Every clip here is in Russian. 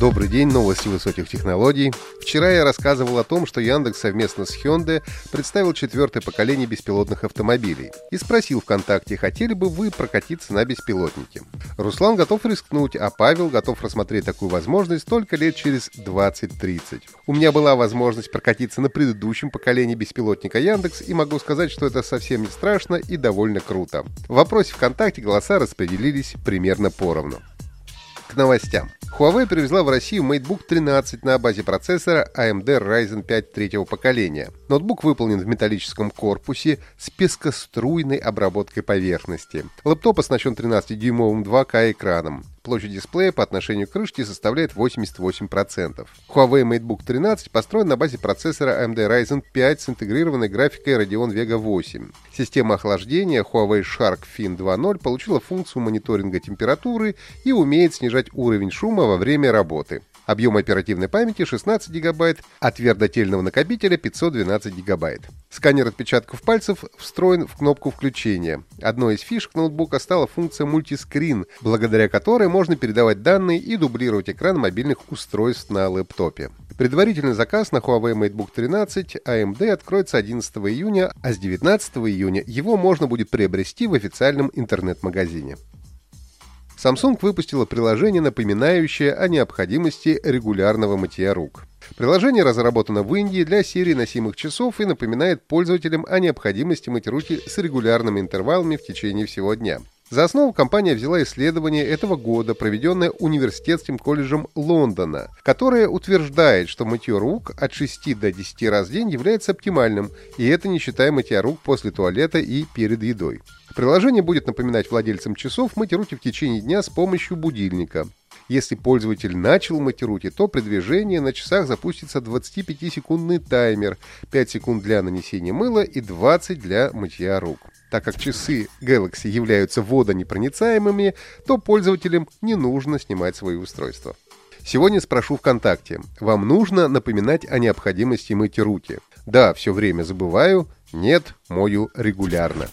Добрый день, новости высоких технологий. Вчера я рассказывал о том, что Яндекс совместно с Hyundai представил четвертое поколение беспилотных автомобилей и спросил ВКонтакте, хотели бы вы прокатиться на беспилотнике. Руслан готов рискнуть, а Павел готов рассмотреть такую возможность только лет через 20-30. У меня была возможность прокатиться на предыдущем поколении беспилотника Яндекс и могу сказать, что это совсем не страшно и довольно круто. В вопросе ВКонтакте голоса распределились примерно поровну. К новостям. Huawei привезла в Россию MateBook 13 на базе процессора AMD Ryzen 5 третьего поколения. Ноутбук выполнен в металлическом корпусе с пескоструйной обработкой поверхности. Лэптоп оснащен 13-дюймовым 2К экраном. Площадь дисплея по отношению к крышке составляет 88%. Huawei MateBook 13 построен на базе процессора AMD Ryzen 5 с интегрированной графикой Radeon Vega 8. Система охлаждения Huawei Shark Fin 2.0 получила функцию мониторинга температуры и умеет снижать уровень шума во время работы. Объем оперативной памяти 16 ГБ, а твердотельного накопителя 512 ГБ. Сканер отпечатков пальцев встроен в кнопку включения. Одной из фишек ноутбука стала функция мультискрин, благодаря которой можно передавать данные и дублировать экран мобильных устройств на лэптопе. Предварительный заказ на Huawei MateBook 13 AMD откроется 11 июня, а с 19 июня его можно будет приобрести в официальном интернет-магазине. Samsung выпустила приложение, напоминающее о необходимости регулярного мытья рук. Приложение разработано в Индии для серии носимых часов и напоминает пользователям о необходимости мыть руки с регулярными интервалами в течение всего дня. За основу компания взяла исследование этого года, проведенное Университетским колледжем Лондона, которое утверждает, что мытье рук от 6 до 10 раз в день является оптимальным, и это не считая мытья рук после туалета и перед едой. Приложение будет напоминать владельцам часов мыть руки в течение дня с помощью будильника. Если пользователь начал мыть руки, то при движении на часах запустится 25-секундный таймер, 5 секунд для нанесения мыла и 20 для мытья рук. Так как часы Galaxy являются водонепроницаемыми, то пользователям не нужно снимать свои устройства. Сегодня спрошу ВКонтакте. Вам нужно напоминать о необходимости мыть руки? Да, все время забываю. Нет, мою регулярно.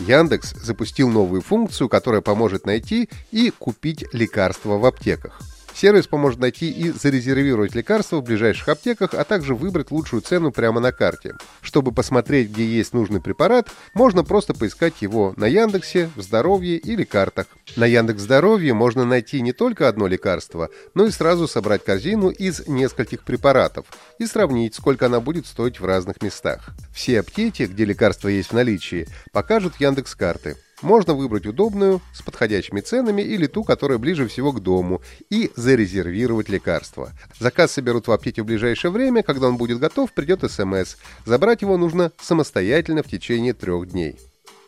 Яндекс запустил новую функцию, которая поможет найти и купить лекарства в аптеках. Сервис поможет найти и зарезервировать лекарства в ближайших аптеках, а также выбрать лучшую цену прямо на карте. Чтобы посмотреть, где есть нужный препарат, можно просто поискать его на Яндексе, в Здоровье или картах. На Яндекс Здоровье можно найти не только одно лекарство, но и сразу собрать корзину из нескольких препаратов и сравнить, сколько она будет стоить в разных местах. Все аптеки, где лекарства есть в наличии, покажут Яндекс карты. Можно выбрать удобную, с подходящими ценами или ту, которая ближе всего к дому, и зарезервировать лекарство. Заказ соберут в аптеке в ближайшее время, когда он будет готов, придет СМС. Забрать его нужно самостоятельно в течение трех дней.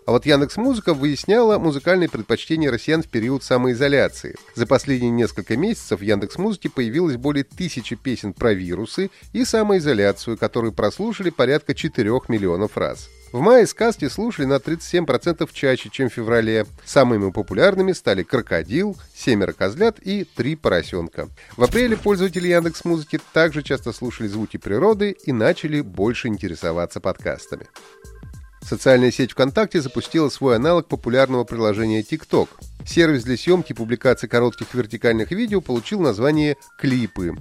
А вот Яндекс Музыка выясняла музыкальные предпочтения россиян в период самоизоляции. За последние несколько месяцев в Яндекс Музыке появилось более тысячи песен про вирусы и самоизоляцию, которые прослушали порядка 4 миллионов раз. В мае сказки слушали на 37% чаще, чем в феврале. Самыми популярными стали «Крокодил», «Семеро козлят» и «Три поросенка». В апреле пользователи Яндекс Музыки также часто слушали звуки природы и начали больше интересоваться подкастами. Социальная сеть ВКонтакте запустила свой аналог популярного приложения TikTok. Сервис для съемки и публикации коротких вертикальных видео получил название «Клипы».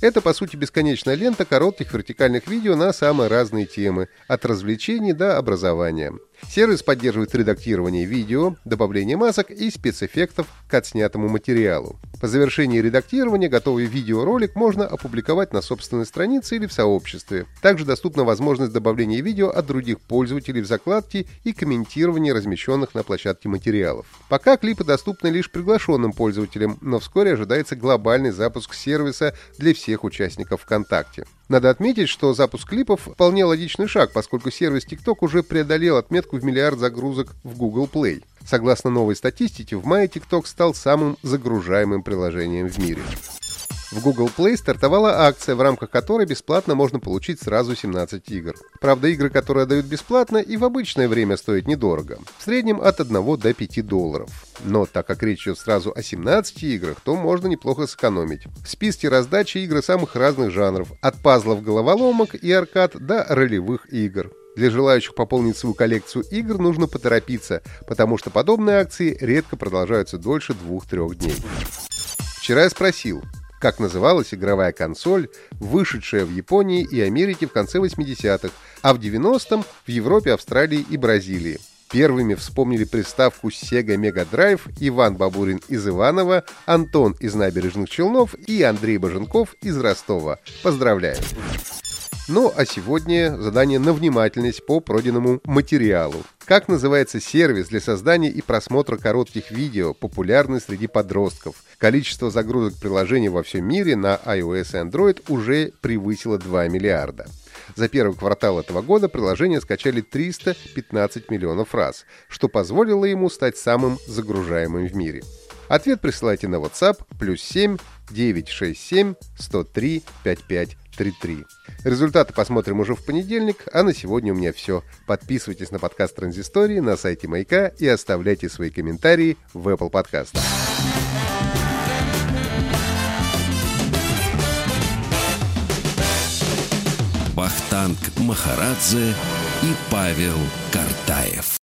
Это, по сути, бесконечная лента коротких вертикальных видео на самые разные темы, от развлечений до образования. Сервис поддерживает редактирование видео, добавление масок и спецэффектов к отснятому материалу. По завершении редактирования готовый видеоролик можно опубликовать на собственной странице или в сообществе. Также доступна возможность добавления видео от других пользователей в закладки и комментирования размещенных на площадке материалов. Пока клипы доступны лишь приглашенным пользователям, но вскоре ожидается глобальный запуск сервиса для всех участников ВКонтакте. Надо отметить, что запуск клипов вполне логичный шаг, поскольку сервис TikTok уже преодолел отметку в миллиард загрузок в Google Play. Согласно новой статистике, в мае TikTok стал самым загружаемым приложением в мире. В Google Play стартовала акция, в рамках которой бесплатно можно получить сразу 17 игр. Правда, игры, которые дают бесплатно, и в обычное время стоят недорого. В среднем от 1 до 5 долларов. Но так как речь идет сразу о 17 играх, то можно неплохо сэкономить. В списке раздачи игры самых разных жанров, от пазлов головоломок и аркад до ролевых игр. Для желающих пополнить свою коллекцию игр нужно поторопиться, потому что подобные акции редко продолжаются дольше 2-3 дней. Вчера я спросил, как называлась игровая консоль, вышедшая в Японии и Америке в конце 80-х, а в 90-м в Европе, Австралии и Бразилии. Первыми вспомнили приставку Sega Mega Drive Иван Бабурин из Иванова, Антон из Набережных Челнов и Андрей Баженков из Ростова. Поздравляю! Ну а сегодня задание на внимательность по пройденному материалу. Как называется сервис для создания и просмотра коротких видео, популярный среди подростков? Количество загрузок приложений во всем мире на iOS и Android уже превысило 2 миллиарда. За первый квартал этого года приложение скачали 315 миллионов раз, что позволило ему стать самым загружаемым в мире. Ответ присылайте на WhatsApp плюс 7 967 103 5533. Результаты посмотрим уже в понедельник, а на сегодня у меня все. Подписывайтесь на подкаст Транзистории на сайте Маяка и оставляйте свои комментарии в Apple Podcast. Бахтанг Махарадзе и Павел Картаев.